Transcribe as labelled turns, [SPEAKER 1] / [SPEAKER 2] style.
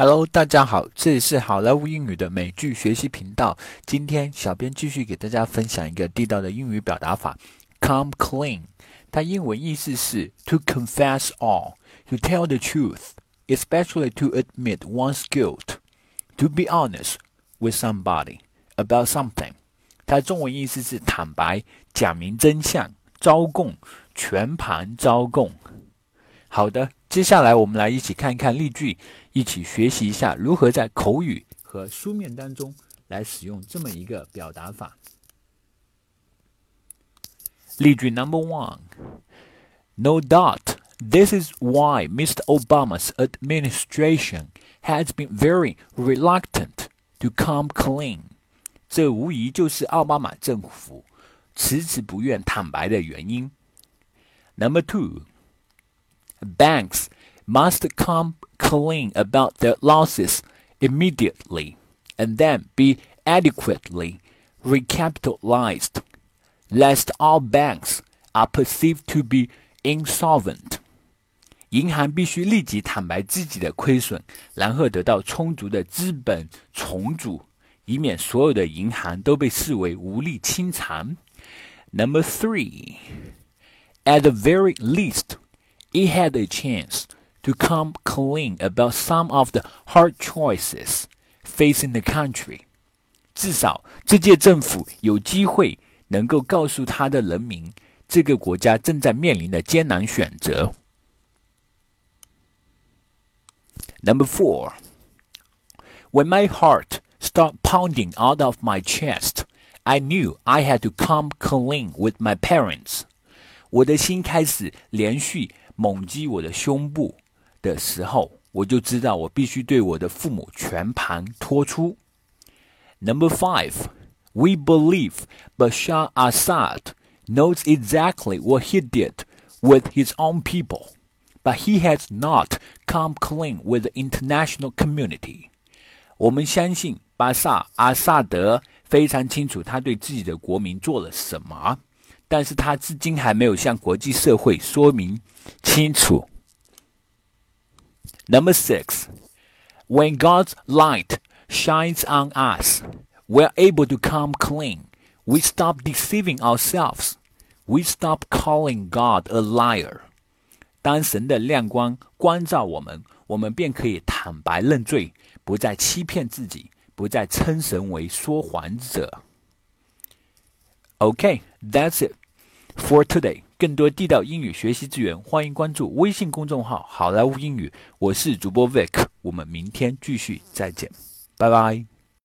[SPEAKER 1] Hello，大家好，这里是好莱坞英语的美剧学习频道。今天小编继续给大家分享一个地道的英语表达法，come clean。它英文意思是 to confess all，to tell the truth，especially to admit one's guilt，to be honest with somebody about something。它中文意思是坦白、讲明真相、招供、全盘招供。好的，接下来我们来一起看一看例句，一起学习一下如何在口语和书面当中来使用这么一个表达法。例句 Number One: No doubt, this is why Mr. Obama's administration has been very reluctant to come clean. 这无疑就是奥巴马政府迟迟不愿坦白的原因。Number two. Banks must come clean about their losses immediately and then be adequately recapitalized, lest all banks are perceived to be insolvent. 银行必须立即坦白自己的亏损，然后得到充足的资本重组，以免所有的银行都被视为无力清偿。Number three, at the very least it had a chance to come clean about some of the hard choices facing the country. 至少这届政府有机会能够告诉他的人民，这个国家正在面临的艰难选择。Number four, when my heart stopped pounding out of my chest, I knew I had to come clean with my parents. 我的心开始连续 猛击我的胸部的时候，我就知道我必须对我的父母全盘托出。Number five, we believe Bashar Assad knows exactly what he did with his own people, but he has not come clean with the international community. 我们相信巴萨阿萨德非常清楚他对自己的国民做了什么。 但是他至今还没有向国际社会说明清楚。Number six, when God's light shines on us, we're able to come clean. We stop deceiving ourselves. We stop calling God a liar. 当神的亮光光照我们，我们便可以坦白认罪，不再欺骗自己，不再称神为说谎者。Okay, that's it. For today，更多地道英语学习资源，欢迎关注微信公众号“好莱坞英语”。我是主播 Vic，我们明天继续再见，拜拜。